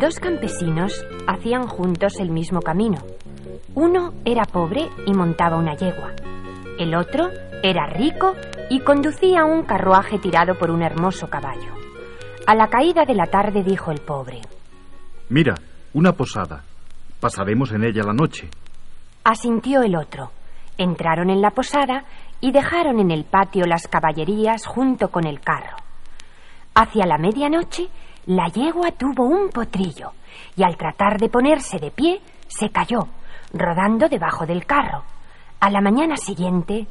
Dos campesinos hacían juntos el mismo camino. Uno era pobre y montaba una yegua. El otro era rico y conducía un carruaje tirado por un hermoso caballo. A la caída de la tarde dijo el pobre. Mira, una posada. Pasaremos en ella la noche. Asintió el otro. Entraron en la posada y dejaron en el patio las caballerías junto con el carro. Hacia la medianoche, la yegua tuvo un potrillo y al tratar de ponerse de pie, se cayó, rodando debajo del carro. A la mañana siguiente...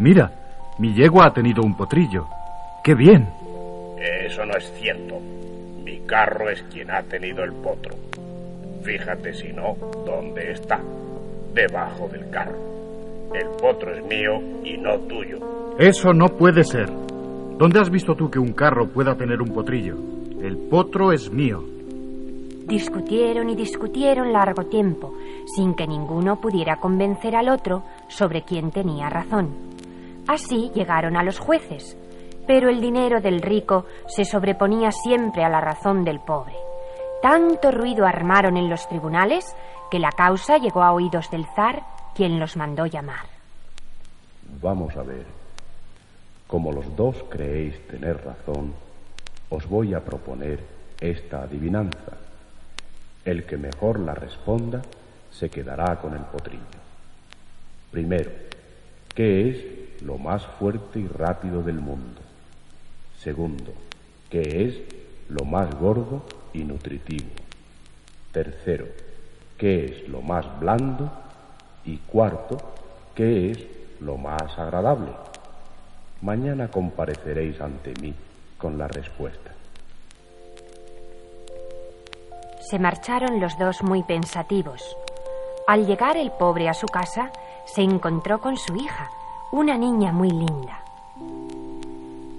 Mira, mi yegua ha tenido un potrillo. ¡Qué bien! Eso no es cierto. Mi carro es quien ha tenido el potro. Fíjate si no, ¿dónde está? Debajo del carro. El potro es mío y no tuyo. Eso no puede ser. ¿Dónde has visto tú que un carro pueda tener un potrillo? El potro es mío. Discutieron y discutieron largo tiempo, sin que ninguno pudiera convencer al otro sobre quién tenía razón. Así llegaron a los jueces, pero el dinero del rico se sobreponía siempre a la razón del pobre. Tanto ruido armaron en los tribunales que la causa llegó a oídos del zar, quien los mandó llamar. Vamos a ver. Como los dos creéis tener razón, os voy a proponer esta adivinanza. El que mejor la responda se quedará con el potrillo. Primero, ¿qué es lo más fuerte y rápido del mundo? Segundo, ¿qué es lo más gordo y nutritivo? Tercero, ¿qué es lo más blando? Y cuarto, ¿qué es lo más agradable? Mañana compareceréis ante mí con la respuesta. Se marcharon los dos muy pensativos. Al llegar el pobre a su casa, se encontró con su hija, una niña muy linda.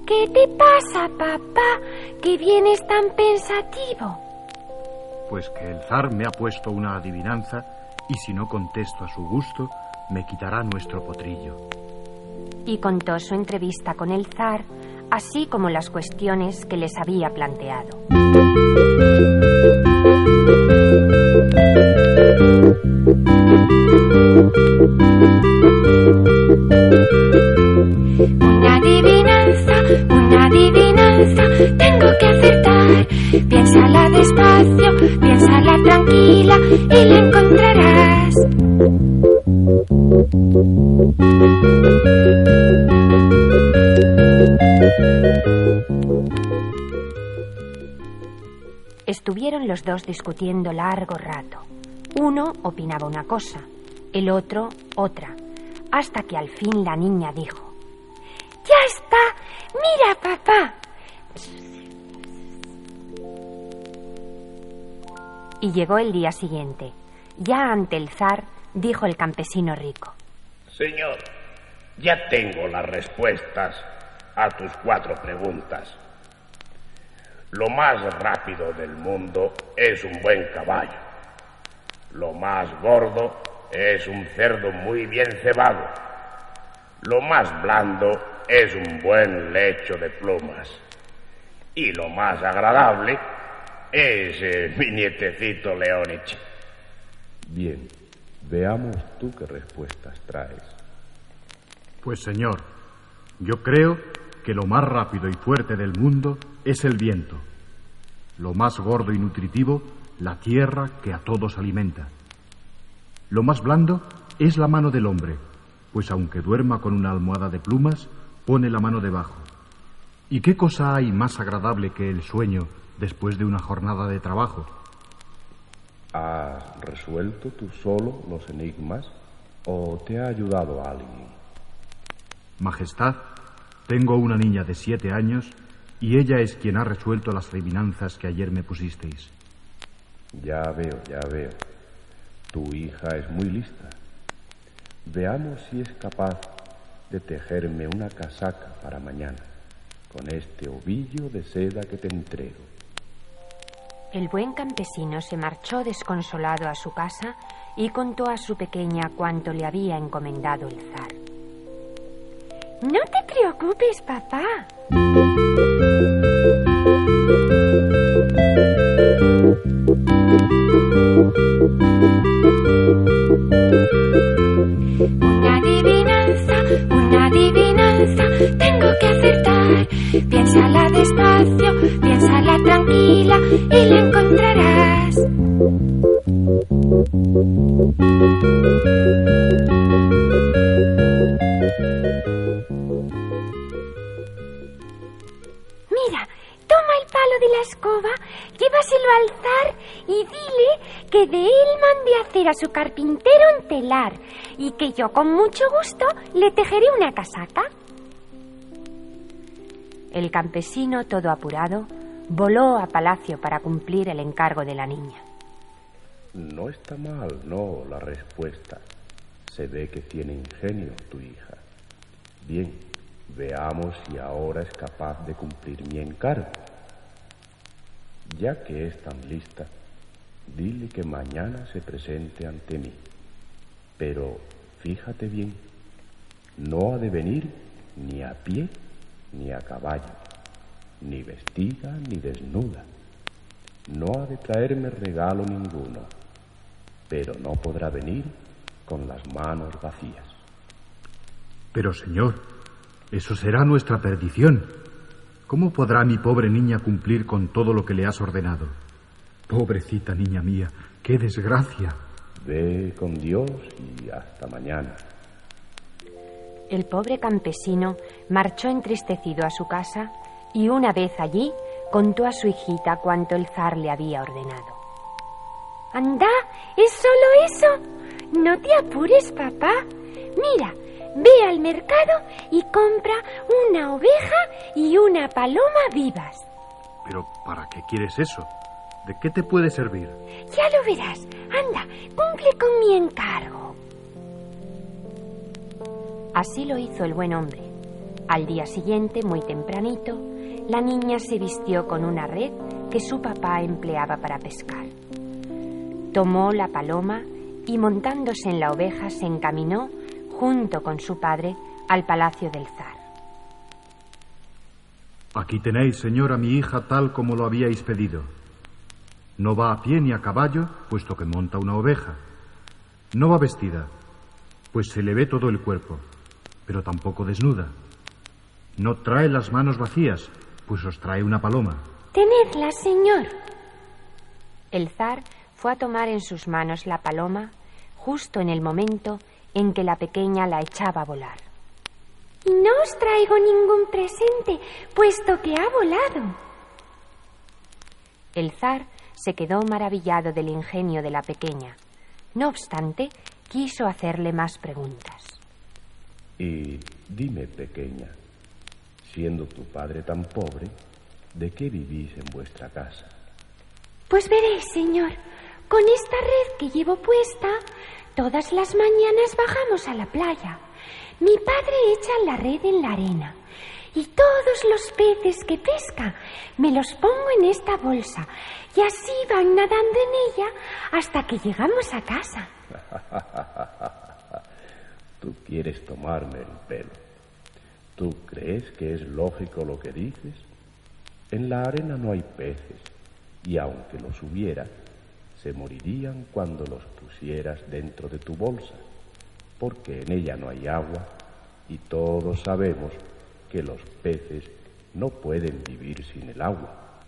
¿Qué te pasa, papá? ¿Que vienes tan pensativo? Pues que el zar me ha puesto una adivinanza y si no contesto a su gusto, me quitará nuestro potrillo. Y contó su entrevista con el zar, así como las cuestiones que les había planteado. Los dos discutiendo largo rato. Uno opinaba una cosa, el otro otra, hasta que al fin la niña dijo, ¡Ya está! ¡Mira, papá! Y llegó el día siguiente. Ya ante el zar, dijo el campesino rico. Señor, ya tengo las respuestas a tus cuatro preguntas. Lo más rápido del mundo es un buen caballo. Lo más gordo es un cerdo muy bien cebado. Lo más blando es un buen lecho de plumas. Y lo más agradable es eh, mi nietecito Leonich. Bien, veamos tú qué respuestas traes. Pues señor, yo creo que lo más rápido y fuerte del mundo es el viento. Lo más gordo y nutritivo, la tierra que a todos alimenta. Lo más blando es la mano del hombre, pues aunque duerma con una almohada de plumas, pone la mano debajo. ¿Y qué cosa hay más agradable que el sueño después de una jornada de trabajo? ¿Has resuelto tú solo los enigmas o te ha ayudado alguien? Majestad, tengo una niña de siete años y ella es quien ha resuelto las adivinanzas que ayer me pusisteis. Ya veo, ya veo. Tu hija es muy lista. Veamos si es capaz de tejerme una casaca para mañana con este ovillo de seda que te entrego. El buen campesino se marchó desconsolado a su casa y contó a su pequeña cuanto le había encomendado el zar. No te preocupes, papá. Una adivinanza, una adivinanza, tengo que acertar. Piénsala despacio, piénsala tranquila y la a su carpintero un telar y que yo con mucho gusto le tejeré una casaca. El campesino, todo apurado, voló a palacio para cumplir el encargo de la niña. No está mal, no, la respuesta. Se ve que tiene ingenio tu hija. Bien, veamos si ahora es capaz de cumplir mi encargo. Ya que es tan lista, dile que mañana se presente ante mí. Pero fíjate bien, no ha de venir ni a pie ni a caballo, ni vestida ni desnuda. No ha de traerme regalo ninguno, pero no podrá venir con las manos vacías. Pero, señor, eso será nuestra perdición. ¿Cómo podrá mi pobre niña cumplir con todo lo que le has ordenado? Pobrecita niña mía, qué desgracia. Ve con Dios y hasta mañana. El pobre campesino marchó entristecido a su casa y una vez allí contó a su hijita cuanto el zar le había ordenado. Anda, ¿es solo eso? No te apures, papá. Mira, ve al mercado y compra una oveja y una paloma vivas. Pero, ¿para qué quieres eso? ¿De qué te puede servir? Ya lo verás. Anda, cumple con mi encargo. Así lo hizo el buen hombre. Al día siguiente, muy tempranito, la niña se vistió con una red que su papá empleaba para pescar. Tomó la paloma y montándose en la oveja se encaminó, junto con su padre, al palacio del zar. Aquí tenéis, señor, a mi hija tal como lo habíais pedido. No va a pie ni a caballo, puesto que monta una oveja. No va vestida, pues se le ve todo el cuerpo, pero tampoco desnuda. No trae las manos vacías, pues os trae una paloma. Tenedla, señor. El zar fue a tomar en sus manos la paloma justo en el momento en que la pequeña la echaba a volar. Y no os traigo ningún presente, puesto que ha volado. El zar se quedó maravillado del ingenio de la pequeña. No obstante, quiso hacerle más preguntas. Y dime, pequeña, siendo tu padre tan pobre, ¿de qué vivís en vuestra casa? Pues veréis, señor, con esta red que llevo puesta, todas las mañanas bajamos a la playa. Mi padre echa la red en la arena y todos los peces que pesca me los pongo en esta bolsa y así van nadando en ella hasta que llegamos a casa. Tú quieres tomarme el pelo. ¿Tú crees que es lógico lo que dices? En la arena no hay peces y aunque los hubiera, se morirían cuando los pusieras dentro de tu bolsa, porque en ella no hay agua y todos sabemos que los peces no pueden vivir sin el agua.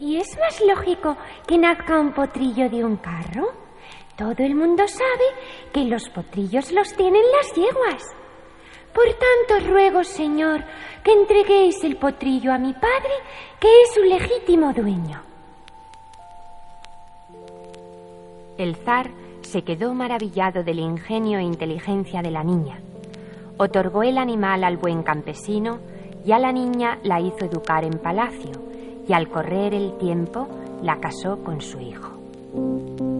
¿Y es más lógico que nazca un potrillo de un carro? Todo el mundo sabe que los potrillos los tienen las yeguas. Por tanto, ruego, Señor, que entreguéis el potrillo a mi padre, que es su legítimo dueño. El zar se quedó maravillado del ingenio e inteligencia de la niña. Otorgó el animal al buen campesino y a la niña la hizo educar en palacio y al correr el tiempo la casó con su hijo.